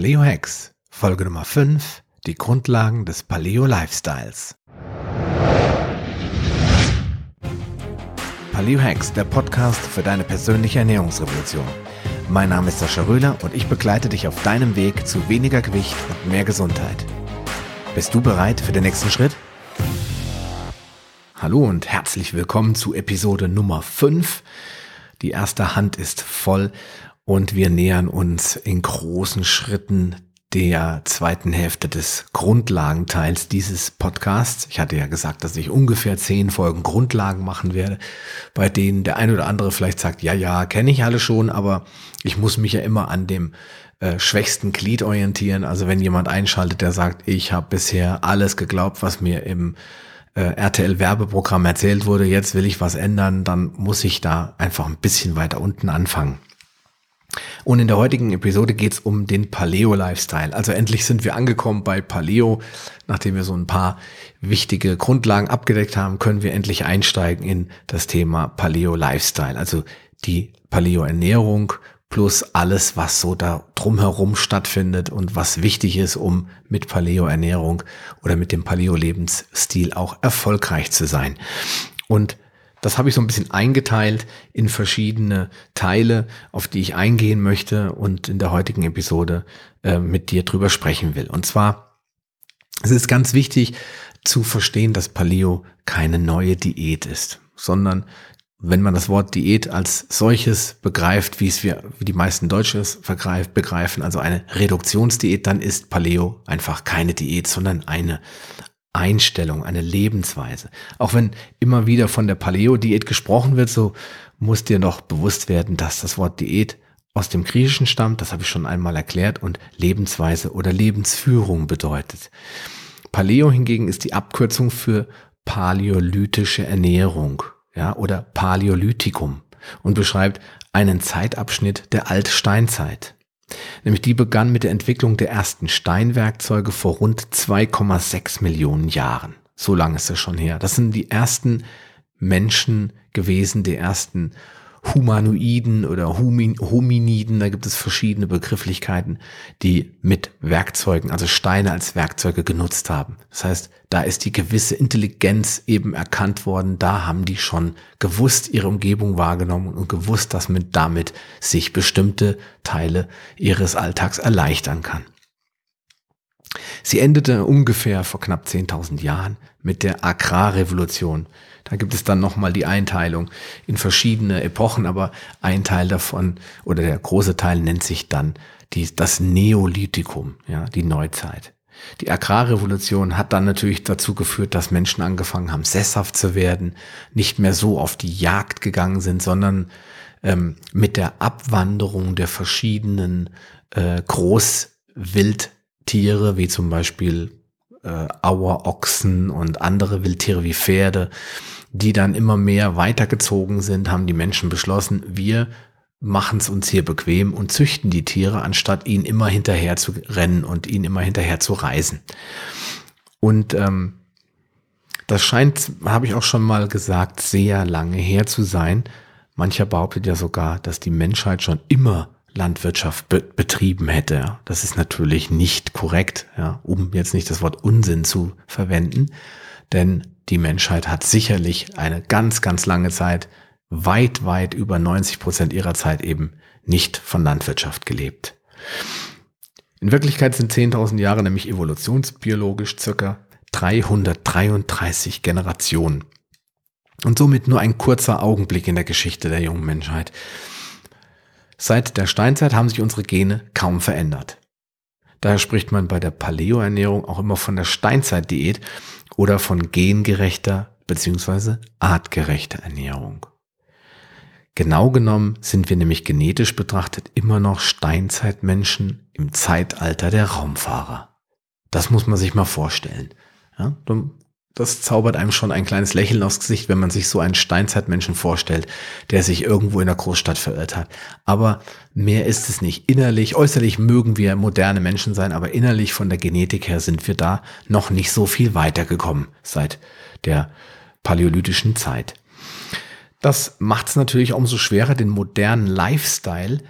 Paleo Hacks, Folge Nummer 5, die Grundlagen des Paleo Lifestyles. Paleo Hacks, der Podcast für deine persönliche Ernährungsrevolution. Mein Name ist Sascha Röhler und ich begleite dich auf deinem Weg zu weniger Gewicht und mehr Gesundheit. Bist du bereit für den nächsten Schritt? Hallo und herzlich willkommen zu Episode Nummer 5. Die erste Hand ist voll und wir nähern uns in großen Schritten der zweiten Hälfte des Grundlagenteils dieses Podcasts. Ich hatte ja gesagt, dass ich ungefähr zehn Folgen Grundlagen machen werde, bei denen der ein oder andere vielleicht sagt, ja, ja, kenne ich alle schon, aber ich muss mich ja immer an dem äh, schwächsten Glied orientieren. Also wenn jemand einschaltet, der sagt, ich habe bisher alles geglaubt, was mir im äh, RTL-Werbeprogramm erzählt wurde, jetzt will ich was ändern, dann muss ich da einfach ein bisschen weiter unten anfangen. Und in der heutigen Episode geht es um den Paleo-Lifestyle. Also endlich sind wir angekommen bei Paleo. Nachdem wir so ein paar wichtige Grundlagen abgedeckt haben, können wir endlich einsteigen in das Thema Paleo-Lifestyle. Also die Paleo-Ernährung plus alles, was so da drumherum stattfindet und was wichtig ist, um mit Paleo-Ernährung oder mit dem Paleo-Lebensstil auch erfolgreich zu sein. Und das habe ich so ein bisschen eingeteilt in verschiedene Teile, auf die ich eingehen möchte und in der heutigen Episode äh, mit dir drüber sprechen will. Und zwar, es ist ganz wichtig zu verstehen, dass Paleo keine neue Diät ist, sondern wenn man das Wort Diät als solches begreift, wie es wir, wie die meisten Deutschen es begreifen, also eine Reduktionsdiät, dann ist Paleo einfach keine Diät, sondern eine Einstellung, eine Lebensweise. Auch wenn immer wieder von der Paleo-Diät gesprochen wird, so muss dir noch bewusst werden, dass das Wort Diät aus dem Griechischen stammt, das habe ich schon einmal erklärt, und Lebensweise oder Lebensführung bedeutet. Paleo hingegen ist die Abkürzung für paläolytische Ernährung, ja, oder Paläolithikum und beschreibt einen Zeitabschnitt der Altsteinzeit. Nämlich die begann mit der Entwicklung der ersten Steinwerkzeuge vor rund 2,6 Millionen Jahren. So lange ist es schon her. Das sind die ersten Menschen gewesen, die ersten Humanoiden oder Hominiden, da gibt es verschiedene Begrifflichkeiten, die mit Werkzeugen, also Steine als Werkzeuge genutzt haben. Das heißt, da ist die gewisse Intelligenz eben erkannt worden, da haben die schon gewusst ihre Umgebung wahrgenommen und gewusst, dass man damit sich bestimmte Teile ihres Alltags erleichtern kann. Sie endete ungefähr vor knapp 10.000 Jahren mit der Agrarrevolution. Da gibt es dann nochmal die Einteilung in verschiedene Epochen, aber ein Teil davon oder der große Teil nennt sich dann die, das Neolithikum, ja, die Neuzeit. Die Agrarrevolution hat dann natürlich dazu geführt, dass Menschen angefangen haben, sesshaft zu werden, nicht mehr so auf die Jagd gegangen sind, sondern ähm, mit der Abwanderung der verschiedenen äh, Großwildtiere, wie zum Beispiel äh, Auerochsen und andere Wildtiere wie Pferde, die dann immer mehr weitergezogen sind, haben die Menschen beschlossen, wir machen es uns hier bequem und züchten die Tiere, anstatt ihnen immer hinterher zu rennen und ihnen immer hinterher zu reisen. Und ähm, das scheint, habe ich auch schon mal gesagt, sehr lange her zu sein. Mancher behauptet ja sogar, dass die Menschheit schon immer Landwirtschaft be betrieben hätte. Das ist natürlich nicht korrekt, ja, um jetzt nicht das Wort Unsinn zu verwenden, denn die Menschheit hat sicherlich eine ganz, ganz lange Zeit, weit, weit über 90 Prozent ihrer Zeit eben nicht von Landwirtschaft gelebt. In Wirklichkeit sind 10.000 Jahre nämlich evolutionsbiologisch circa 333 Generationen. Und somit nur ein kurzer Augenblick in der Geschichte der jungen Menschheit. Seit der Steinzeit haben sich unsere Gene kaum verändert. Daher spricht man bei der Paleo-Ernährung auch immer von der Steinzeitdiät oder von gengerechter bzw. artgerechter Ernährung. Genau genommen sind wir nämlich genetisch betrachtet immer noch Steinzeitmenschen im Zeitalter der Raumfahrer. Das muss man sich mal vorstellen. Ja, das zaubert einem schon ein kleines Lächeln aufs Gesicht, wenn man sich so einen Steinzeitmenschen vorstellt, der sich irgendwo in der Großstadt verirrt hat. Aber mehr ist es nicht. Innerlich, äußerlich mögen wir moderne Menschen sein, aber innerlich von der Genetik her sind wir da noch nicht so viel weitergekommen seit der paläolithischen Zeit. Das macht es natürlich umso schwerer, den modernen Lifestyle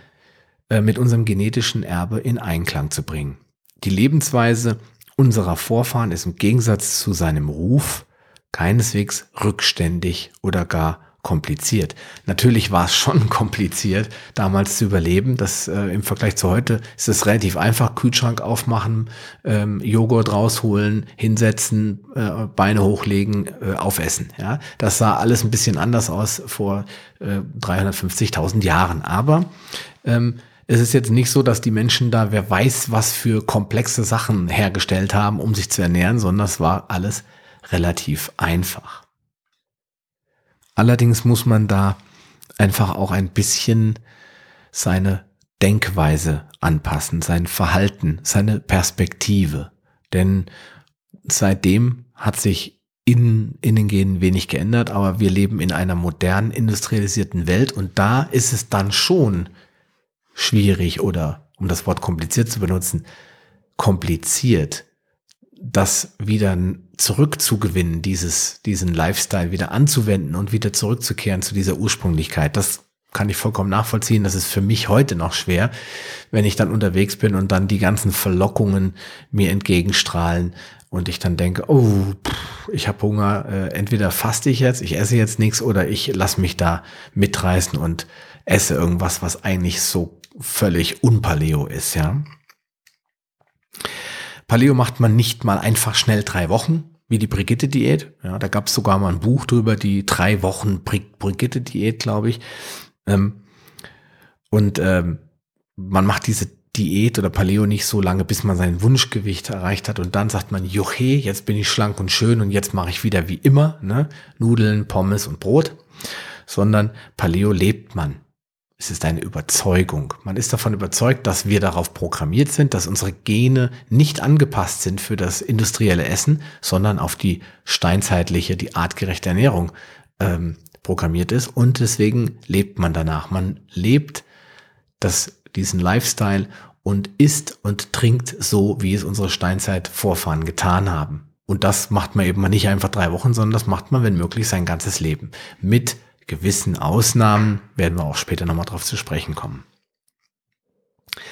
äh, mit unserem genetischen Erbe in Einklang zu bringen. Die Lebensweise unserer Vorfahren ist im Gegensatz zu seinem Ruf keineswegs rückständig oder gar kompliziert. Natürlich war es schon kompliziert, damals zu überleben. Das äh, im Vergleich zu heute ist es relativ einfach: Kühlschrank aufmachen, ähm, Joghurt rausholen, hinsetzen, äh, Beine hochlegen, äh, aufessen. Ja, das sah alles ein bisschen anders aus vor äh, 350.000 Jahren. Aber ähm, es ist jetzt nicht so, dass die Menschen da, wer weiß, was für komplexe Sachen hergestellt haben, um sich zu ernähren, sondern es war alles relativ einfach. Allerdings muss man da einfach auch ein bisschen seine Denkweise anpassen, sein Verhalten, seine Perspektive. Denn seitdem hat sich in, in den Genen wenig geändert, aber wir leben in einer modernen, industrialisierten Welt und da ist es dann schon schwierig oder, um das Wort kompliziert zu benutzen, kompliziert, das wieder zurückzugewinnen, dieses, diesen Lifestyle wieder anzuwenden und wieder zurückzukehren zu dieser Ursprünglichkeit. Das kann ich vollkommen nachvollziehen. Das ist für mich heute noch schwer, wenn ich dann unterwegs bin und dann die ganzen Verlockungen mir entgegenstrahlen und ich dann denke, oh, ich habe Hunger, äh, entweder faste ich jetzt, ich esse jetzt nichts oder ich lasse mich da mitreißen und esse irgendwas, was eigentlich so völlig unpaleo ist, ja. Paleo macht man nicht mal einfach schnell drei Wochen, wie die Brigitte-Diät. Ja, da gab es sogar mal ein Buch drüber, die drei Wochen Brigitte-Diät, glaube ich. Ähm, und ähm, man macht diese Diät oder Paleo nicht so lange, bis man sein Wunschgewicht erreicht hat und dann sagt man, juche, jetzt bin ich schlank und schön und jetzt mache ich wieder wie immer, ne? Nudeln, Pommes und Brot, sondern Paleo lebt man. Es ist eine Überzeugung. Man ist davon überzeugt, dass wir darauf programmiert sind, dass unsere Gene nicht angepasst sind für das industrielle Essen, sondern auf die steinzeitliche, die artgerechte Ernährung ähm, programmiert ist. Und deswegen lebt man danach. Man lebt das, diesen Lifestyle und isst und trinkt so, wie es unsere Steinzeit-Vorfahren getan haben. Und das macht man eben nicht einfach drei Wochen, sondern das macht man, wenn möglich, sein ganzes Leben. Mit gewissen Ausnahmen werden wir auch später nochmal drauf zu sprechen kommen.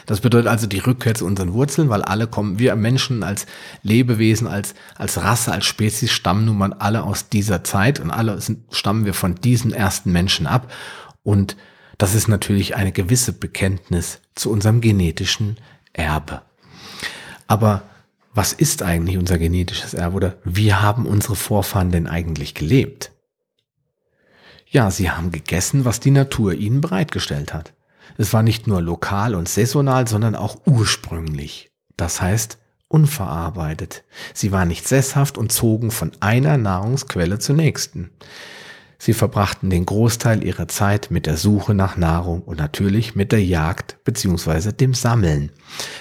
Das bedeutet also die Rückkehr zu unseren Wurzeln, weil alle kommen, wir Menschen als Lebewesen, als, als Rasse, als Spezies stammen nun mal alle aus dieser Zeit und alle sind, stammen wir von diesen ersten Menschen ab. Und das ist natürlich eine gewisse Bekenntnis zu unserem genetischen Erbe. Aber was ist eigentlich unser genetisches Erbe oder wie haben unsere Vorfahren denn eigentlich gelebt? Ja, sie haben gegessen, was die Natur ihnen bereitgestellt hat. Es war nicht nur lokal und saisonal, sondern auch ursprünglich. Das heißt, unverarbeitet. Sie waren nicht sesshaft und zogen von einer Nahrungsquelle zur nächsten. Sie verbrachten den Großteil ihrer Zeit mit der Suche nach Nahrung und natürlich mit der Jagd beziehungsweise dem Sammeln.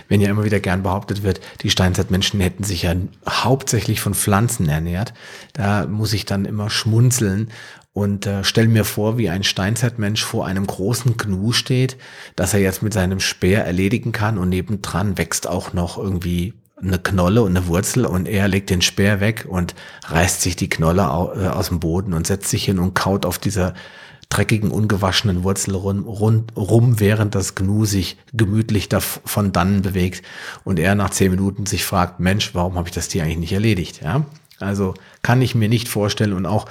Wenn ja immer wieder gern behauptet wird, die Steinzeitmenschen hätten sich ja hauptsächlich von Pflanzen ernährt, da muss ich dann immer schmunzeln und äh, stell mir vor, wie ein Steinzeitmensch vor einem großen Gnu steht, das er jetzt mit seinem Speer erledigen kann und nebendran wächst auch noch irgendwie eine Knolle und eine Wurzel und er legt den Speer weg und reißt sich die Knolle äh, aus dem Boden und setzt sich hin und kaut auf dieser dreckigen, ungewaschenen Wurzel rum, rum, während das Gnu sich gemütlich davon dann bewegt und er nach zehn Minuten sich fragt, Mensch, warum habe ich das Tier eigentlich nicht erledigt? Ja, also kann ich mir nicht vorstellen und auch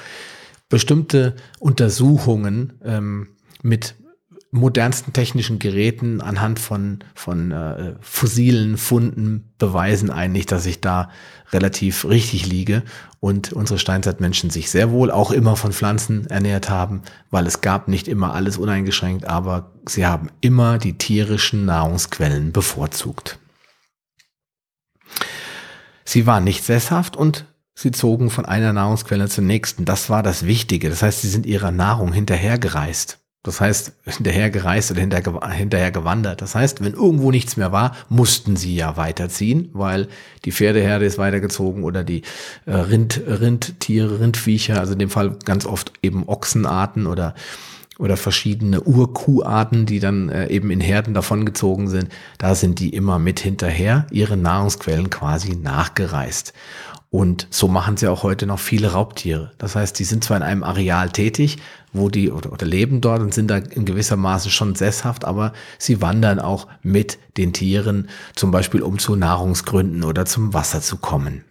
bestimmte Untersuchungen ähm, mit modernsten technischen Geräten anhand von, von äh, fossilen Funden beweisen eigentlich, dass ich da relativ richtig liege und unsere Steinzeitmenschen sich sehr wohl auch immer von Pflanzen ernährt haben, weil es gab nicht immer alles uneingeschränkt, aber sie haben immer die tierischen Nahrungsquellen bevorzugt. Sie waren nicht sesshaft und Sie zogen von einer Nahrungsquelle zur nächsten. Das war das Wichtige. Das heißt, sie sind ihrer Nahrung hinterhergereist. Das heißt, hinterhergereist oder hinter, hinterher gewandert. Das heißt, wenn irgendwo nichts mehr war, mussten sie ja weiterziehen, weil die Pferdeherde ist weitergezogen oder die äh, Rind, Rindtiere, Rindviecher, also in dem Fall ganz oft eben Ochsenarten oder oder verschiedene Urkuharten, die dann äh, eben in Herden davongezogen sind, da sind die immer mit hinterher ihre Nahrungsquellen quasi nachgereist. Und so machen sie auch heute noch viele Raubtiere. Das heißt, die sind zwar in einem Areal tätig, wo die oder, oder leben dort und sind da in gewisser Maße schon sesshaft, aber sie wandern auch mit den Tieren, zum Beispiel um zu Nahrungsgründen oder zum Wasser zu kommen.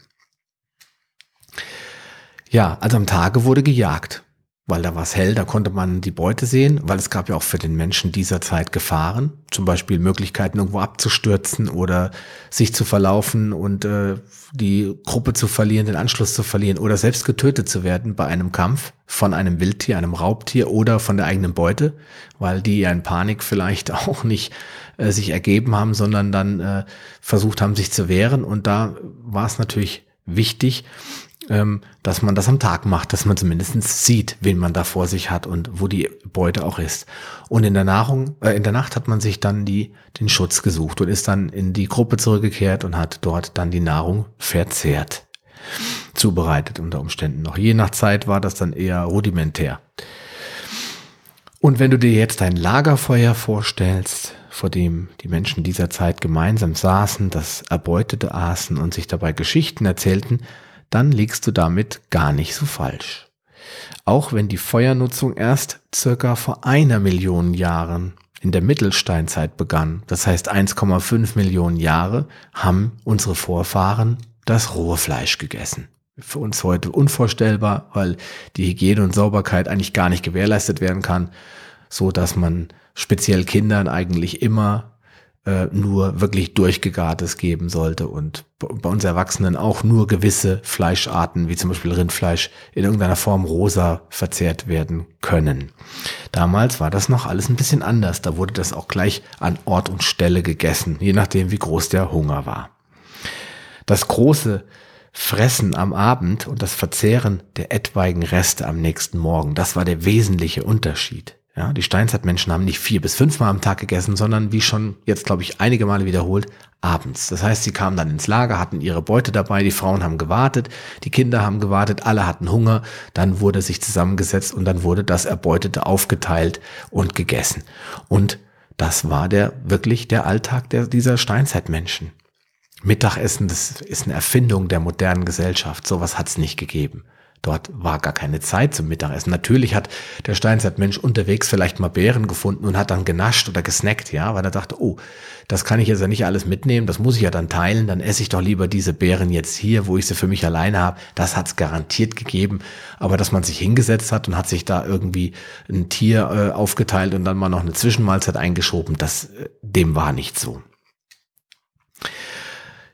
Ja, also am Tage wurde gejagt weil da war es hell, da konnte man die Beute sehen, weil es gab ja auch für den Menschen dieser Zeit Gefahren, zum Beispiel Möglichkeiten irgendwo abzustürzen oder sich zu verlaufen und äh, die Gruppe zu verlieren, den Anschluss zu verlieren oder selbst getötet zu werden bei einem Kampf von einem Wildtier, einem Raubtier oder von der eigenen Beute, weil die ja in Panik vielleicht auch nicht äh, sich ergeben haben, sondern dann äh, versucht haben, sich zu wehren. Und da war es natürlich wichtig, ähm, dass man das am Tag macht, dass man zumindest sieht, wen man da vor sich hat und wo die Beute auch ist. Und in der Nahrung, äh, in der Nacht hat man sich dann die, den Schutz gesucht und ist dann in die Gruppe zurückgekehrt und hat dort dann die Nahrung verzehrt. Zubereitet unter Umständen noch. Je nach Zeit war das dann eher rudimentär. Und wenn du dir jetzt ein Lagerfeuer vorstellst, vor dem die Menschen dieser Zeit gemeinsam saßen, das Erbeutete aßen und sich dabei Geschichten erzählten, dann liegst du damit gar nicht so falsch. Auch wenn die Feuernutzung erst circa vor einer Million Jahren in der Mittelsteinzeit begann, das heißt 1,5 Millionen Jahre, haben unsere Vorfahren das rohe Fleisch gegessen. Für uns heute unvorstellbar, weil die Hygiene und Sauberkeit eigentlich gar nicht gewährleistet werden kann, so dass man speziell Kindern eigentlich immer äh, nur wirklich durchgegartes geben sollte und bei uns Erwachsenen auch nur gewisse Fleischarten, wie zum Beispiel Rindfleisch, in irgendeiner Form rosa verzehrt werden können. Damals war das noch alles ein bisschen anders. Da wurde das auch gleich an Ort und Stelle gegessen, je nachdem, wie groß der Hunger war. Das große Fressen am Abend und das Verzehren der etwaigen Reste am nächsten Morgen, das war der wesentliche Unterschied. Ja, die Steinzeitmenschen haben nicht vier bis fünfmal am Tag gegessen, sondern wie schon jetzt, glaube ich, einige Male wiederholt, abends. Das heißt, sie kamen dann ins Lager, hatten ihre Beute dabei, die Frauen haben gewartet, die Kinder haben gewartet, alle hatten Hunger, dann wurde sich zusammengesetzt und dann wurde das Erbeutete aufgeteilt und gegessen. Und das war der wirklich der Alltag der, dieser Steinzeitmenschen. Mittagessen, das ist eine Erfindung der modernen Gesellschaft. Sowas hat es nicht gegeben. Dort war gar keine Zeit zum Mittagessen. Natürlich hat der Steinzeitmensch unterwegs vielleicht mal Beeren gefunden und hat dann genascht oder gesnackt, ja, weil er dachte, oh, das kann ich jetzt ja nicht alles mitnehmen, das muss ich ja dann teilen, dann esse ich doch lieber diese Beeren jetzt hier, wo ich sie für mich alleine habe. Das hat es garantiert gegeben. Aber dass man sich hingesetzt hat und hat sich da irgendwie ein Tier äh, aufgeteilt und dann mal noch eine Zwischenmahlzeit eingeschoben, das, äh, dem war nicht so.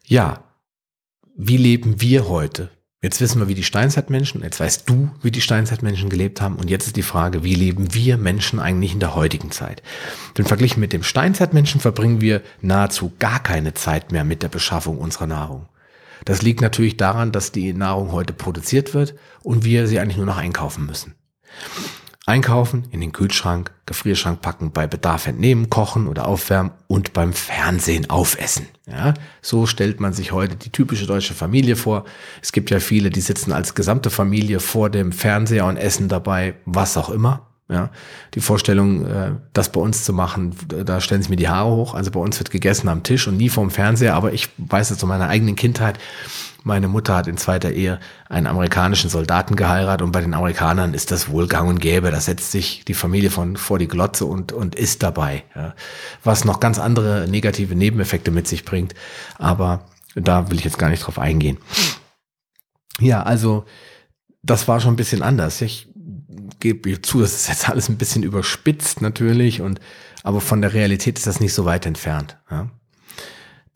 Ja, wie leben wir heute? Jetzt wissen wir, wie die Steinzeitmenschen, jetzt weißt du, wie die Steinzeitmenschen gelebt haben. Und jetzt ist die Frage, wie leben wir Menschen eigentlich in der heutigen Zeit? Denn verglichen mit dem Steinzeitmenschen verbringen wir nahezu gar keine Zeit mehr mit der Beschaffung unserer Nahrung. Das liegt natürlich daran, dass die Nahrung heute produziert wird und wir sie eigentlich nur noch einkaufen müssen. Einkaufen, in den Kühlschrank, Gefrierschrank packen, bei Bedarf entnehmen, kochen oder aufwärmen und beim Fernsehen aufessen. Ja, so stellt man sich heute die typische deutsche Familie vor. Es gibt ja viele, die sitzen als gesamte Familie vor dem Fernseher und essen dabei was auch immer. Ja, die Vorstellung, äh, das bei uns zu machen, da stellen sich mir die Haare hoch. Also bei uns wird gegessen am Tisch und nie vorm Fernseher. Aber ich weiß es zu meiner eigenen Kindheit. Meine Mutter hat in zweiter Ehe einen amerikanischen Soldaten geheiratet und bei den Amerikanern ist das wohl gang und gäbe. Da setzt sich die Familie von vor die Glotze und, und ist dabei. Ja. Was noch ganz andere negative Nebeneffekte mit sich bringt. Aber da will ich jetzt gar nicht drauf eingehen. Ja, also das war schon ein bisschen anders. Ich gebe zu, das ist jetzt alles ein bisschen überspitzt natürlich und aber von der Realität ist das nicht so weit entfernt. Ja?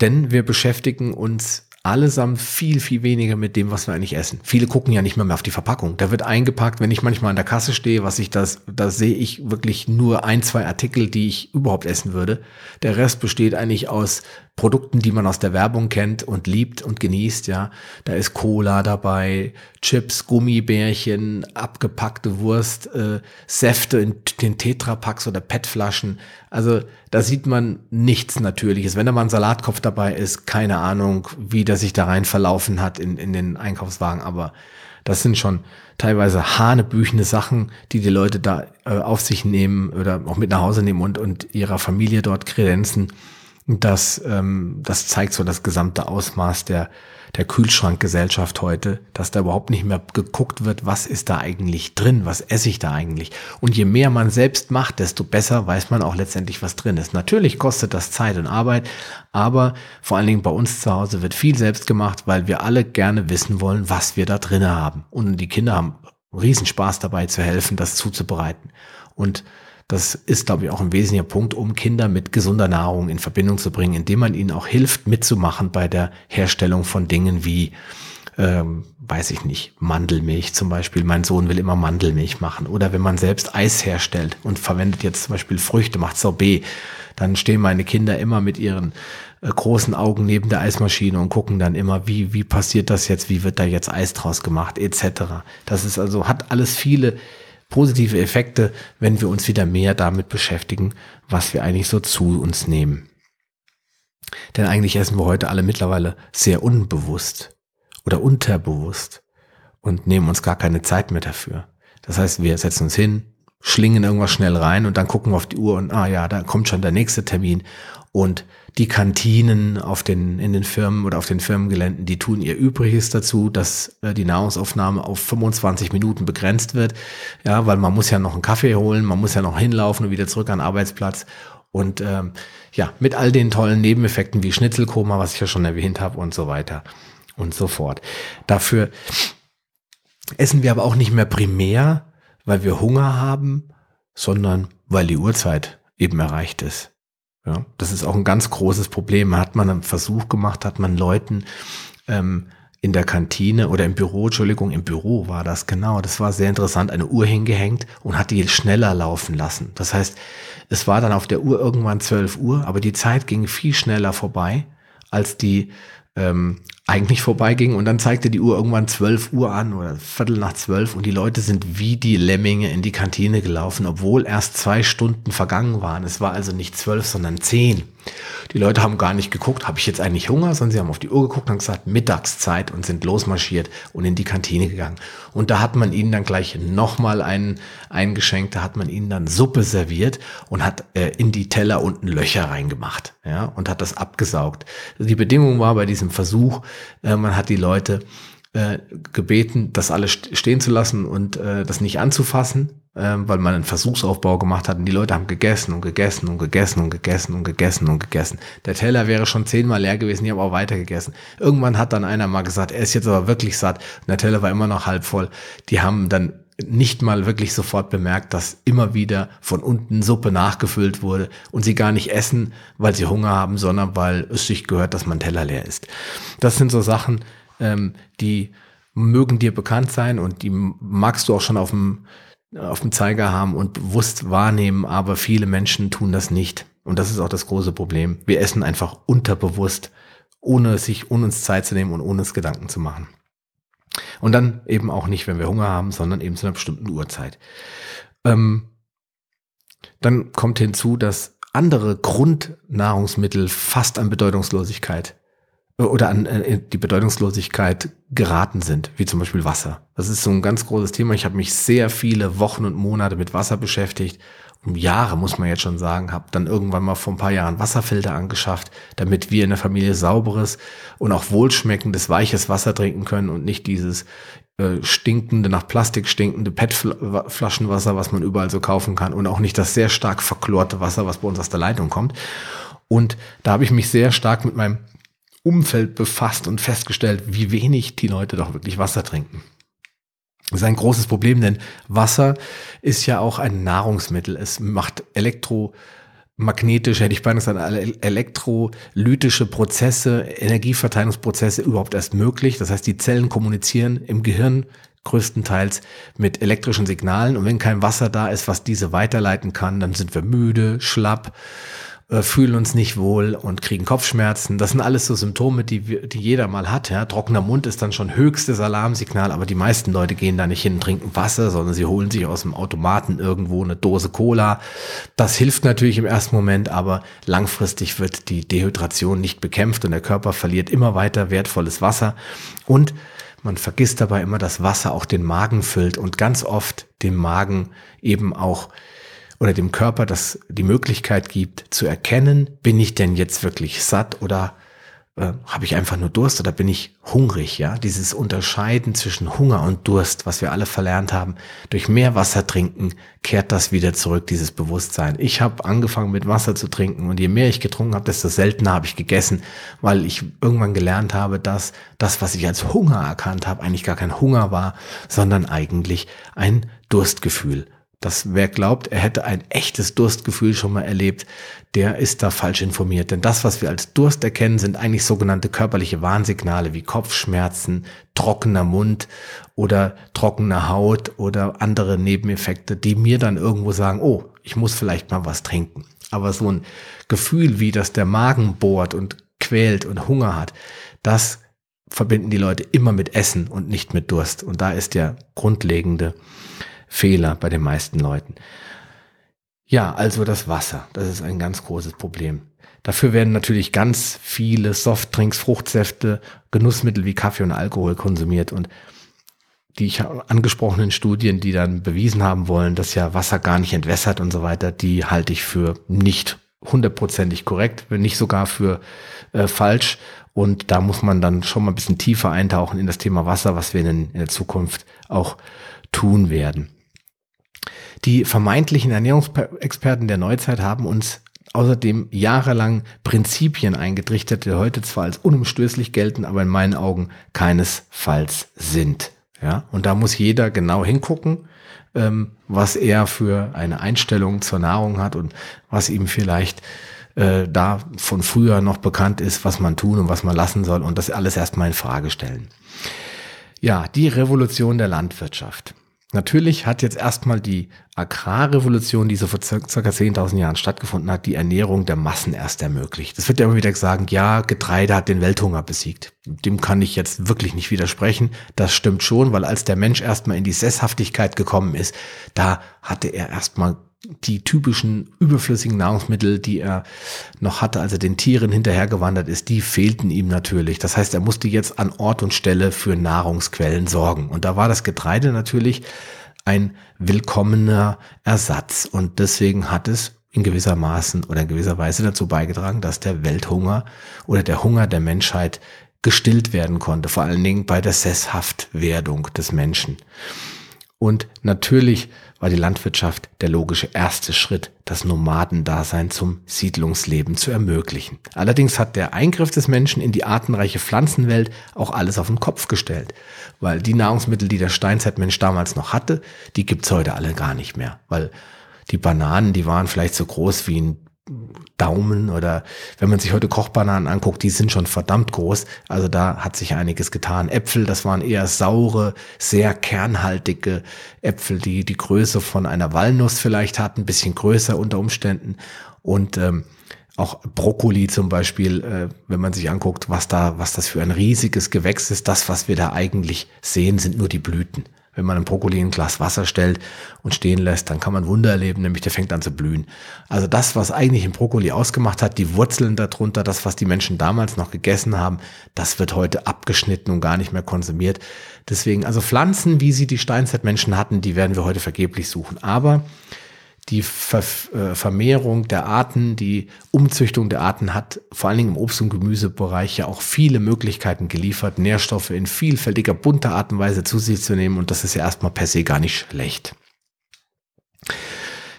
Denn wir beschäftigen uns allesamt viel, viel weniger mit dem, was wir eigentlich essen. Viele gucken ja nicht mehr, mehr auf die Verpackung. Da wird eingepackt, wenn ich manchmal an der Kasse stehe, was ich das, da sehe ich wirklich nur ein, zwei Artikel, die ich überhaupt essen würde. Der Rest besteht eigentlich aus Produkten, die man aus der Werbung kennt und liebt und genießt, ja. Da ist Cola dabei, Chips, Gummibärchen, abgepackte Wurst, äh, Säfte in den Tetrapacks oder PET-Flaschen. Also da sieht man nichts Natürliches. Wenn da mal ein Salatkopf dabei ist, keine Ahnung, wie der sich da rein verlaufen hat in, in den Einkaufswagen, aber das sind schon teilweise hanebüchene Sachen, die die Leute da äh, auf sich nehmen oder auch mit nach Hause nehmen und, und ihrer Familie dort kredenzen Das, ähm, das zeigt so das gesamte Ausmaß der, der Kühlschrankgesellschaft heute, dass da überhaupt nicht mehr geguckt wird, was ist da eigentlich drin, was esse ich da eigentlich. Und je mehr man selbst macht, desto besser weiß man auch letztendlich, was drin ist. Natürlich kostet das Zeit und Arbeit, aber vor allen Dingen bei uns zu Hause wird viel selbst gemacht, weil wir alle gerne wissen wollen, was wir da drin haben. Und die Kinder haben Riesenspaß dabei zu helfen, das zuzubereiten. Und das ist, glaube ich, auch ein wesentlicher Punkt, um Kinder mit gesunder Nahrung in Verbindung zu bringen, indem man ihnen auch hilft, mitzumachen bei der Herstellung von Dingen wie, ähm, weiß ich nicht, Mandelmilch zum Beispiel. Mein Sohn will immer Mandelmilch machen. Oder wenn man selbst Eis herstellt und verwendet jetzt zum Beispiel Früchte, macht Sorbet, dann stehen meine Kinder immer mit ihren äh, großen Augen neben der Eismaschine und gucken dann immer, wie, wie passiert das jetzt, wie wird da jetzt Eis draus gemacht, etc. Das ist also, hat alles viele positive Effekte, wenn wir uns wieder mehr damit beschäftigen, was wir eigentlich so zu uns nehmen. Denn eigentlich essen wir heute alle mittlerweile sehr unbewusst oder unterbewusst und nehmen uns gar keine Zeit mehr dafür. Das heißt, wir setzen uns hin, schlingen irgendwas schnell rein und dann gucken wir auf die Uhr und ah ja, da kommt schon der nächste Termin und die Kantinen auf den, in den Firmen oder auf den Firmengeländen, die tun ihr Übriges dazu, dass äh, die Nahrungsaufnahme auf 25 Minuten begrenzt wird. Ja, weil man muss ja noch einen Kaffee holen, man muss ja noch hinlaufen und wieder zurück an den Arbeitsplatz. Und ähm, ja, mit all den tollen Nebeneffekten wie Schnitzelkoma, was ich ja schon erwähnt habe und so weiter und so fort. Dafür essen wir aber auch nicht mehr primär, weil wir Hunger haben, sondern weil die Uhrzeit eben erreicht ist. Ja, das ist auch ein ganz großes Problem. Hat man einen Versuch gemacht, hat man Leuten ähm, in der Kantine oder im Büro, Entschuldigung, im Büro war das genau. Das war sehr interessant, eine Uhr hingehängt und hat die schneller laufen lassen. Das heißt, es war dann auf der Uhr irgendwann 12 Uhr, aber die Zeit ging viel schneller vorbei, als die ähm, eigentlich vorbeiging und dann zeigte die Uhr irgendwann 12 Uhr an oder Viertel nach zwölf und die Leute sind wie die Lemminge in die Kantine gelaufen, obwohl erst zwei Stunden vergangen waren. Es war also nicht zwölf, sondern zehn. Die Leute haben gar nicht geguckt, habe ich jetzt eigentlich Hunger, sondern sie haben auf die Uhr geguckt und gesagt, Mittagszeit und sind losmarschiert und in die Kantine gegangen. Und da hat man ihnen dann gleich nochmal einen eingeschenkt, da hat man ihnen dann Suppe serviert und hat äh, in die Teller unten Löcher reingemacht ja, und hat das abgesaugt. Die Bedingung war bei diesem Versuch, äh, man hat die Leute äh, gebeten, das alles stehen zu lassen und äh, das nicht anzufassen, äh, weil man einen Versuchsaufbau gemacht hat und die Leute haben gegessen und gegessen und gegessen und gegessen und gegessen und gegessen. Der Teller wäre schon zehnmal leer gewesen, die haben auch weiter gegessen. Irgendwann hat dann einer mal gesagt, er ist jetzt aber wirklich satt und der Teller war immer noch halb voll. Die haben dann nicht mal wirklich sofort bemerkt, dass immer wieder von unten Suppe nachgefüllt wurde und sie gar nicht essen, weil sie Hunger haben, sondern weil es sich gehört, dass man Teller leer ist. Das sind so Sachen, ähm, die mögen dir bekannt sein und die magst du auch schon auf dem, auf dem Zeiger haben und bewusst wahrnehmen, aber viele Menschen tun das nicht. Und das ist auch das große Problem. Wir essen einfach unterbewusst, ohne sich, ohne uns Zeit zu nehmen und ohne uns Gedanken zu machen. Und dann eben auch nicht, wenn wir Hunger haben, sondern eben zu einer bestimmten Uhrzeit. Ähm, dann kommt hinzu, dass andere Grundnahrungsmittel fast an Bedeutungslosigkeit äh, oder an äh, die Bedeutungslosigkeit geraten sind, wie zum Beispiel Wasser. Das ist so ein ganz großes Thema. Ich habe mich sehr viele Wochen und Monate mit Wasser beschäftigt Jahre, muss man jetzt schon sagen, habe dann irgendwann mal vor ein paar Jahren Wasserfilter angeschafft, damit wir in der Familie sauberes und auch wohlschmeckendes, weiches Wasser trinken können und nicht dieses äh, stinkende, nach Plastik stinkende PET-Flaschenwasser, was man überall so kaufen kann und auch nicht das sehr stark verklorte Wasser, was bei uns aus der Leitung kommt. Und da habe ich mich sehr stark mit meinem Umfeld befasst und festgestellt, wie wenig die Leute doch wirklich Wasser trinken. Das ist ein großes Problem, denn Wasser ist ja auch ein Nahrungsmittel. Es macht elektromagnetische, hätte ich beinahe gesagt, elektrolytische Prozesse, Energieverteilungsprozesse überhaupt erst möglich. Das heißt, die Zellen kommunizieren im Gehirn größtenteils mit elektrischen Signalen. Und wenn kein Wasser da ist, was diese weiterleiten kann, dann sind wir müde, schlapp, äh, fühlen uns nicht wohl und kriegen Kopfschmerzen. Das sind alles so Symptome, die, die jeder mal hat. Ja. Trockener Mund ist dann schon höchstes Alarmsignal, aber die meisten Leute gehen da nicht hin und trinken Wasser, sondern sie holen sich aus dem Automaten irgendwo eine Dose Cola. Das hilft natürlich im ersten Moment, aber langfristig wird die Dehydration nicht bekämpft und der Körper verliert immer weiter wertvolles Wasser. Und man vergisst dabei immer, dass Wasser auch den Magen füllt und ganz oft den Magen eben auch oder dem Körper das die Möglichkeit gibt zu erkennen, bin ich denn jetzt wirklich satt oder äh, habe ich einfach nur Durst oder bin ich hungrig, ja? Dieses Unterscheiden zwischen Hunger und Durst, was wir alle verlernt haben, durch mehr Wasser trinken, kehrt das wieder zurück, dieses Bewusstsein. Ich habe angefangen mit Wasser zu trinken und je mehr ich getrunken habe, desto seltener habe ich gegessen, weil ich irgendwann gelernt habe, dass das, was ich als Hunger erkannt habe, eigentlich gar kein Hunger war, sondern eigentlich ein Durstgefühl. Das wer glaubt, er hätte ein echtes Durstgefühl schon mal erlebt, der ist da falsch informiert. Denn das, was wir als Durst erkennen, sind eigentlich sogenannte körperliche Warnsignale wie Kopfschmerzen, trockener Mund oder trockene Haut oder andere Nebeneffekte, die mir dann irgendwo sagen, oh, ich muss vielleicht mal was trinken. Aber so ein Gefühl wie, dass der Magen bohrt und quält und Hunger hat, das verbinden die Leute immer mit Essen und nicht mit Durst. Und da ist der grundlegende Fehler bei den meisten Leuten. Ja, also das Wasser, das ist ein ganz großes Problem. Dafür werden natürlich ganz viele Softdrinks, Fruchtsäfte, Genussmittel wie Kaffee und Alkohol konsumiert und die ich angesprochenen Studien, die dann bewiesen haben wollen, dass ja Wasser gar nicht entwässert und so weiter, die halte ich für nicht hundertprozentig korrekt, wenn nicht sogar für äh, falsch. Und da muss man dann schon mal ein bisschen tiefer eintauchen in das Thema Wasser, was wir in, in der Zukunft auch tun werden. Die vermeintlichen Ernährungsexperten der Neuzeit haben uns außerdem jahrelang Prinzipien eingetrichtert, die heute zwar als unumstößlich gelten, aber in meinen Augen keinesfalls sind. Ja, und da muss jeder genau hingucken, ähm, was er für eine Einstellung zur Nahrung hat und was ihm vielleicht äh, da von früher noch bekannt ist, was man tun und was man lassen soll und das alles erstmal in Frage stellen. Ja, die Revolution der Landwirtschaft. Natürlich hat jetzt erstmal die Agrarrevolution, die so vor circa 10.000 Jahren stattgefunden hat, die Ernährung der Massen erst ermöglicht. Das wird ja immer wieder sagen, ja, Getreide hat den Welthunger besiegt. Dem kann ich jetzt wirklich nicht widersprechen. Das stimmt schon, weil als der Mensch erstmal in die Sesshaftigkeit gekommen ist, da hatte er erstmal die typischen überflüssigen Nahrungsmittel, die er noch hatte, als er den Tieren hinterhergewandert ist, die fehlten ihm natürlich. Das heißt, er musste jetzt an Ort und Stelle für Nahrungsquellen sorgen. Und da war das Getreide natürlich ein willkommener Ersatz. Und deswegen hat es in gewisser Maßen oder in gewisser Weise dazu beigetragen, dass der Welthunger oder der Hunger der Menschheit gestillt werden konnte, vor allen Dingen bei der Sesshaftwerdung des Menschen. Und natürlich war die Landwirtschaft der logische erste Schritt, das Nomadendasein zum Siedlungsleben zu ermöglichen. Allerdings hat der Eingriff des Menschen in die artenreiche Pflanzenwelt auch alles auf den Kopf gestellt, weil die Nahrungsmittel, die der Steinzeitmensch damals noch hatte, die gibt's heute alle gar nicht mehr, weil die Bananen, die waren vielleicht so groß wie ein Daumen oder wenn man sich heute Kochbananen anguckt, die sind schon verdammt groß. Also da hat sich einiges getan. Äpfel, das waren eher saure, sehr kernhaltige Äpfel, die die Größe von einer Walnuss vielleicht hatten, ein bisschen größer unter Umständen. Und ähm, auch Brokkoli zum Beispiel, äh, wenn man sich anguckt, was da, was das für ein riesiges Gewächs ist, das, was wir da eigentlich sehen, sind nur die Blüten. Wenn man einen Brokkoli in ein Glas Wasser stellt und stehen lässt, dann kann man Wunder erleben, nämlich der fängt an zu blühen. Also das, was eigentlich im Brokkoli ausgemacht hat, die Wurzeln darunter, das, was die Menschen damals noch gegessen haben, das wird heute abgeschnitten und gar nicht mehr konsumiert. Deswegen, also Pflanzen, wie sie die Steinzeitmenschen hatten, die werden wir heute vergeblich suchen. Aber die Ver äh, Vermehrung der Arten, die Umzüchtung der Arten hat vor allen Dingen im Obst- und Gemüsebereich ja auch viele Möglichkeiten geliefert, Nährstoffe in vielfältiger, bunter Art und Weise zu sich zu nehmen und das ist ja erstmal per se gar nicht schlecht.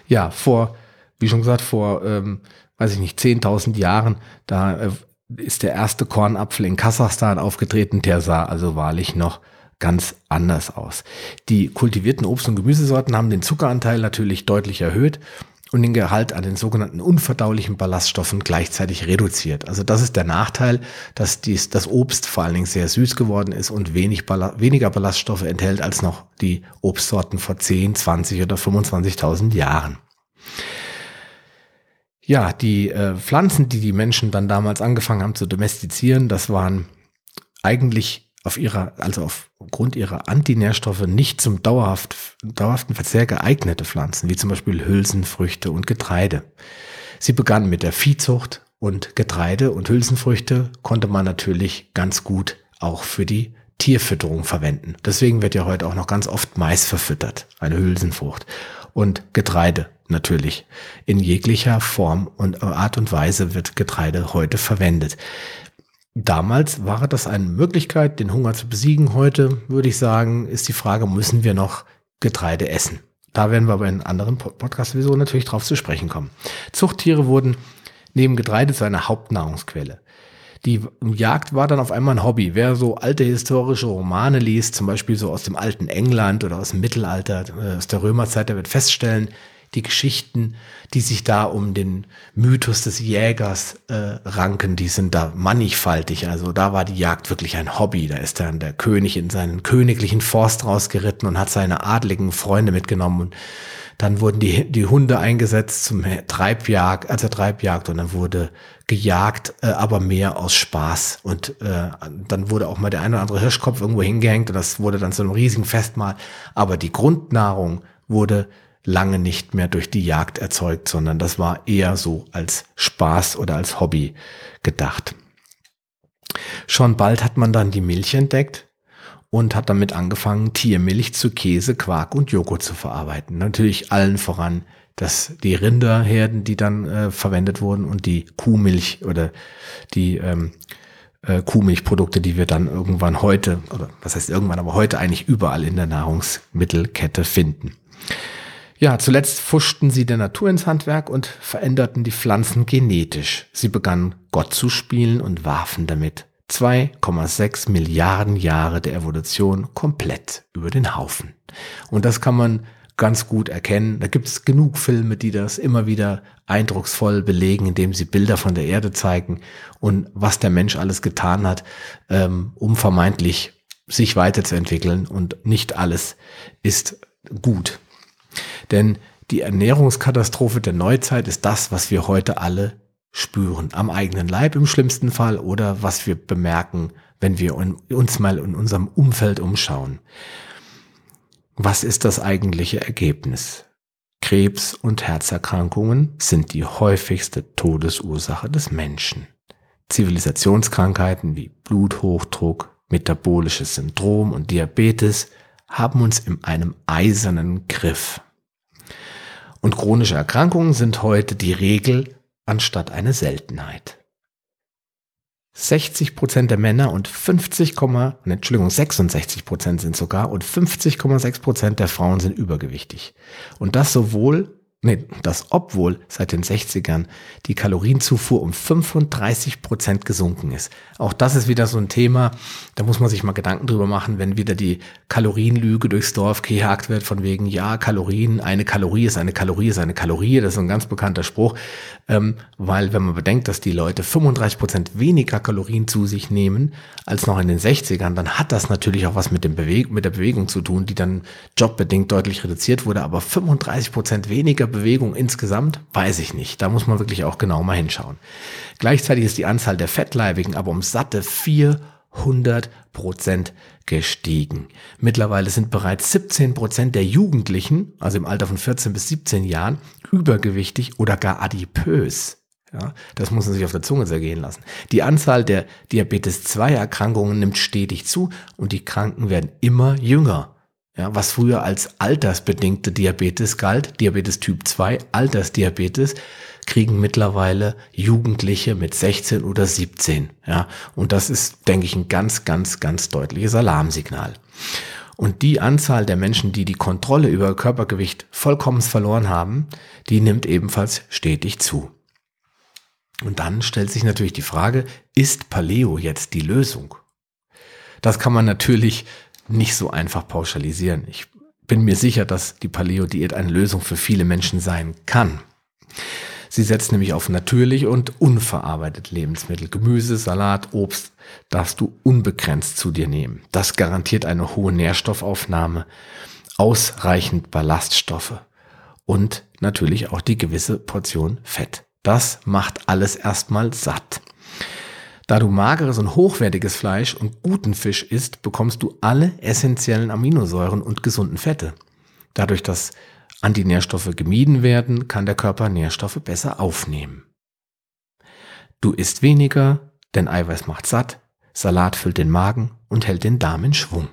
Ja, vor, wie schon gesagt, vor, ähm, weiß ich nicht, 10.000 Jahren, da äh, ist der erste Kornapfel in Kasachstan aufgetreten, der sah also wahrlich noch ganz anders aus. Die kultivierten Obst- und Gemüsesorten haben den Zuckeranteil natürlich deutlich erhöht und den Gehalt an den sogenannten unverdaulichen Ballaststoffen gleichzeitig reduziert. Also das ist der Nachteil, dass dies, das Obst vor allen Dingen sehr süß geworden ist und wenig Balla weniger Ballaststoffe enthält als noch die Obstsorten vor 10, 20 oder 25.000 Jahren. Ja, die äh, Pflanzen, die die Menschen dann damals angefangen haben zu domestizieren, das waren eigentlich auf ihrer, also aufgrund ihrer Antinährstoffe nicht zum dauerhaft, dauerhaften Verzehr geeignete Pflanzen, wie zum Beispiel Hülsenfrüchte und Getreide. Sie begannen mit der Viehzucht und Getreide und Hülsenfrüchte konnte man natürlich ganz gut auch für die Tierfütterung verwenden. Deswegen wird ja heute auch noch ganz oft Mais verfüttert, eine Hülsenfrucht. Und Getreide natürlich. In jeglicher Form und Art und Weise wird Getreide heute verwendet. Damals war das eine Möglichkeit, den Hunger zu besiegen. Heute würde ich sagen, ist die Frage, müssen wir noch Getreide essen? Da werden wir aber in anderen Podcast-Episoden natürlich drauf zu sprechen kommen. Zuchttiere wurden neben Getreide zu einer Hauptnahrungsquelle. Die Jagd war dann auf einmal ein Hobby. Wer so alte historische Romane liest, zum Beispiel so aus dem alten England oder aus dem Mittelalter, äh, aus der Römerzeit, der wird feststellen, die Geschichten, die sich da um den Mythos des Jägers äh, ranken, die sind da mannigfaltig. Also da war die Jagd wirklich ein Hobby. Da ist dann der König in seinen königlichen Forst rausgeritten und hat seine adligen Freunde mitgenommen und dann wurden die, die Hunde eingesetzt zum Treibjagd, also Treibjagd und dann wurde gejagt, äh, aber mehr aus Spaß. Und äh, dann wurde auch mal der eine oder andere Hirschkopf irgendwo hingehängt und das wurde dann zu einem riesigen Festmahl. Aber die Grundnahrung wurde lange nicht mehr durch die Jagd erzeugt, sondern das war eher so als Spaß oder als Hobby gedacht. Schon bald hat man dann die Milch entdeckt und hat damit angefangen, Tiermilch zu Käse, Quark und Joghurt zu verarbeiten. Natürlich allen voran dass die Rinderherden, die dann äh, verwendet wurden und die Kuhmilch oder die ähm, äh, Kuhmilchprodukte, die wir dann irgendwann heute, oder was heißt irgendwann, aber heute eigentlich überall in der Nahrungsmittelkette finden. Ja, zuletzt fuschten sie der Natur ins Handwerk und veränderten die Pflanzen genetisch. Sie begannen Gott zu spielen und warfen damit 2,6 Milliarden Jahre der Evolution komplett über den Haufen. Und das kann man ganz gut erkennen. Da gibt es genug Filme, die das immer wieder eindrucksvoll belegen, indem sie Bilder von der Erde zeigen und was der Mensch alles getan hat, ähm, um vermeintlich sich weiterzuentwickeln. Und nicht alles ist gut. Denn die Ernährungskatastrophe der Neuzeit ist das, was wir heute alle spüren. Am eigenen Leib im schlimmsten Fall oder was wir bemerken, wenn wir uns mal in unserem Umfeld umschauen. Was ist das eigentliche Ergebnis? Krebs und Herzerkrankungen sind die häufigste Todesursache des Menschen. Zivilisationskrankheiten wie Bluthochdruck, metabolisches Syndrom und Diabetes haben uns in einem eisernen Griff. Und chronische Erkrankungen sind heute die Regel anstatt eine Seltenheit. 60 Prozent der Männer und 50, Entschuldigung, 66 Prozent sind sogar und 50,6 Prozent der Frauen sind übergewichtig. Und das sowohl nee, dass obwohl seit den 60ern die Kalorienzufuhr um 35 Prozent gesunken ist. Auch das ist wieder so ein Thema, da muss man sich mal Gedanken drüber machen, wenn wieder die Kalorienlüge durchs Dorf gejagt wird, von wegen, ja, Kalorien, eine Kalorie ist eine Kalorie ist eine Kalorie, das ist ein ganz bekannter Spruch, ähm, weil wenn man bedenkt, dass die Leute 35 Prozent weniger Kalorien zu sich nehmen als noch in den 60ern, dann hat das natürlich auch was mit, dem Beweg mit der Bewegung zu tun, die dann jobbedingt deutlich reduziert wurde, aber 35 Prozent weniger Bewegung insgesamt, weiß ich nicht. Da muss man wirklich auch genau mal hinschauen. Gleichzeitig ist die Anzahl der Fettleibigen aber um satte 400 Prozent gestiegen. Mittlerweile sind bereits 17 Prozent der Jugendlichen, also im Alter von 14 bis 17 Jahren, übergewichtig oder gar adipös. Ja, das muss man sich auf der Zunge zergehen lassen. Die Anzahl der Diabetes 2 Erkrankungen nimmt stetig zu und die Kranken werden immer jünger. Ja, was früher als altersbedingte Diabetes galt, Diabetes Typ 2, Altersdiabetes, kriegen mittlerweile Jugendliche mit 16 oder 17. Ja, und das ist, denke ich, ein ganz, ganz, ganz deutliches Alarmsignal. Und die Anzahl der Menschen, die die Kontrolle über Körpergewicht vollkommen verloren haben, die nimmt ebenfalls stetig zu. Und dann stellt sich natürlich die Frage, ist Paleo jetzt die Lösung? Das kann man natürlich nicht so einfach pauschalisieren. Ich bin mir sicher, dass die Paleo-Diät eine Lösung für viele Menschen sein kann. Sie setzt nämlich auf natürlich und unverarbeitet Lebensmittel. Gemüse, Salat, Obst darfst du unbegrenzt zu dir nehmen. Das garantiert eine hohe Nährstoffaufnahme, ausreichend Ballaststoffe und natürlich auch die gewisse Portion Fett. Das macht alles erstmal satt. Da du mageres und hochwertiges Fleisch und guten Fisch isst, bekommst du alle essentiellen Aminosäuren und gesunden Fette. Dadurch, dass Antinährstoffe gemieden werden, kann der Körper Nährstoffe besser aufnehmen. Du isst weniger, denn Eiweiß macht satt, Salat füllt den Magen und hält den Darm in Schwung.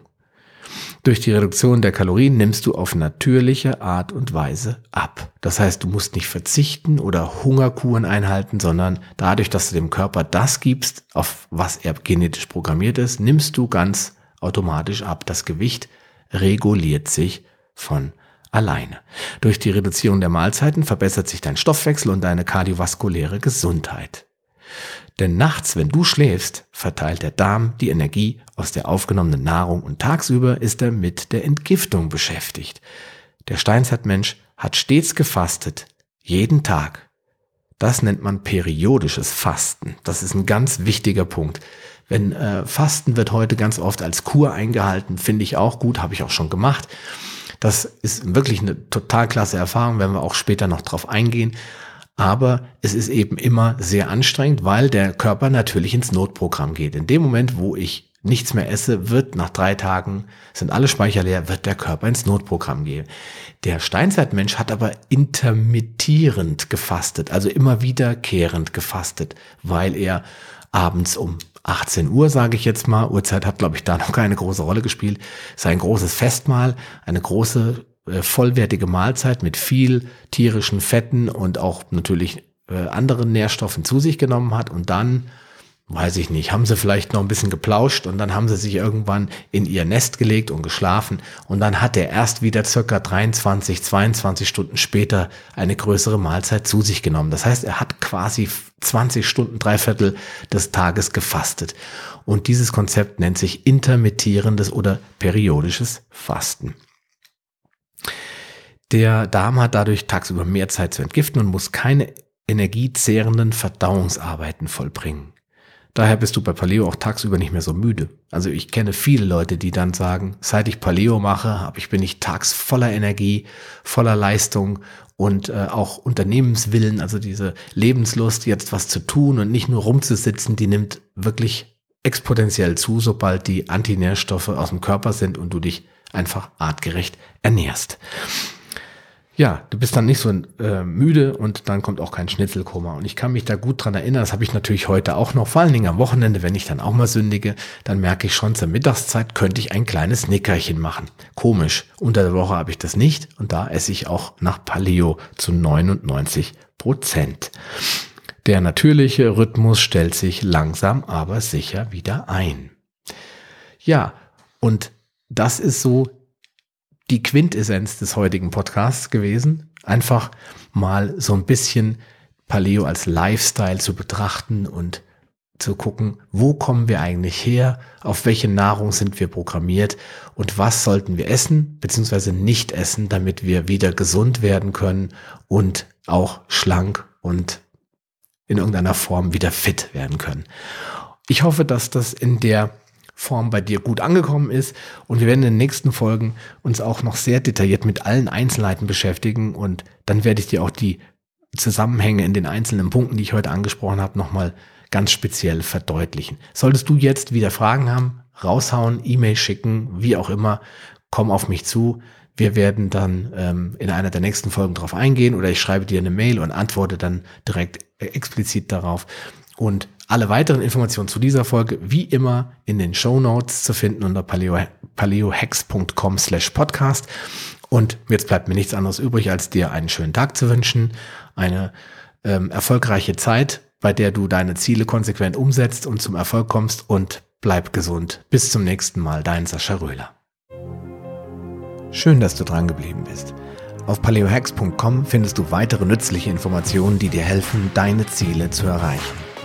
Durch die Reduktion der Kalorien nimmst du auf natürliche Art und Weise ab. Das heißt, du musst nicht verzichten oder Hungerkuren einhalten, sondern dadurch, dass du dem Körper das gibst, auf was er genetisch programmiert ist, nimmst du ganz automatisch ab. Das Gewicht reguliert sich von alleine. Durch die Reduzierung der Mahlzeiten verbessert sich dein Stoffwechsel und deine kardiovaskuläre Gesundheit. Denn nachts, wenn du schläfst, verteilt der Darm die Energie aus der aufgenommenen Nahrung und tagsüber ist er mit der Entgiftung beschäftigt. Der Steinzeitmensch hat stets gefastet, jeden Tag. Das nennt man periodisches Fasten. Das ist ein ganz wichtiger Punkt. Wenn äh, Fasten wird heute ganz oft als Kur eingehalten, finde ich auch gut, habe ich auch schon gemacht. Das ist wirklich eine total klasse Erfahrung, wenn wir auch später noch drauf eingehen. Aber es ist eben immer sehr anstrengend, weil der Körper natürlich ins Notprogramm geht. In dem Moment, wo ich nichts mehr esse, wird nach drei Tagen, sind alle Speicher leer, wird der Körper ins Notprogramm gehen. Der Steinzeitmensch hat aber intermittierend gefastet, also immer wiederkehrend gefastet, weil er abends um 18 Uhr, sage ich jetzt mal, Uhrzeit hat, glaube ich, da noch keine große Rolle gespielt, ist ein großes Festmahl, eine große vollwertige Mahlzeit mit viel tierischen Fetten und auch natürlich äh, anderen Nährstoffen zu sich genommen hat und dann weiß ich nicht, haben sie vielleicht noch ein bisschen geplauscht und dann haben sie sich irgendwann in ihr Nest gelegt und geschlafen und dann hat er erst wieder circa 23, 22 Stunden später eine größere Mahlzeit zu sich genommen. Das heißt, er hat quasi 20 Stunden, drei Viertel des Tages gefastet. Und dieses Konzept nennt sich intermittierendes oder periodisches Fasten. Der Darm hat dadurch tagsüber mehr Zeit zu entgiften und muss keine energiezehrenden Verdauungsarbeiten vollbringen. Daher bist du bei Paleo auch tagsüber nicht mehr so müde. Also ich kenne viele Leute, die dann sagen, seit ich Paleo mache, hab ich, bin ich tags voller Energie, voller Leistung und äh, auch Unternehmenswillen, also diese Lebenslust, jetzt was zu tun und nicht nur rumzusitzen, die nimmt wirklich exponentiell zu, sobald die Antinährstoffe aus dem Körper sind und du dich einfach artgerecht ernährst. Ja, du bist dann nicht so äh, müde und dann kommt auch kein Schnitzelkoma. Und ich kann mich da gut dran erinnern, das habe ich natürlich heute auch noch, vor allen Dingen am Wochenende, wenn ich dann auch mal sündige, dann merke ich schon, zur Mittagszeit könnte ich ein kleines Nickerchen machen. Komisch, unter der Woche habe ich das nicht und da esse ich auch nach Paleo zu 99 Prozent. Der natürliche Rhythmus stellt sich langsam aber sicher wieder ein. Ja, und das ist so die Quintessenz des heutigen Podcasts gewesen. Einfach mal so ein bisschen Paleo als Lifestyle zu betrachten und zu gucken, wo kommen wir eigentlich her, auf welche Nahrung sind wir programmiert und was sollten wir essen bzw. nicht essen, damit wir wieder gesund werden können und auch schlank und in irgendeiner Form wieder fit werden können. Ich hoffe, dass das in der Form bei dir gut angekommen ist. Und wir werden in den nächsten Folgen uns auch noch sehr detailliert mit allen Einzelheiten beschäftigen. Und dann werde ich dir auch die Zusammenhänge in den einzelnen Punkten, die ich heute angesprochen habe, nochmal ganz speziell verdeutlichen. Solltest du jetzt wieder Fragen haben, raushauen, E-Mail schicken, wie auch immer, komm auf mich zu. Wir werden dann ähm, in einer der nächsten Folgen darauf eingehen oder ich schreibe dir eine Mail und antworte dann direkt äh, explizit darauf. Und alle weiteren Informationen zu dieser Folge wie immer in den Show Notes zu finden unter paleo, paleohex.com slash podcast. Und jetzt bleibt mir nichts anderes übrig, als dir einen schönen Tag zu wünschen, eine ähm, erfolgreiche Zeit, bei der du deine Ziele konsequent umsetzt und zum Erfolg kommst und bleib gesund. Bis zum nächsten Mal, dein Sascha Röhler. Schön, dass du dran geblieben bist. Auf paleohex.com findest du weitere nützliche Informationen, die dir helfen, deine Ziele zu erreichen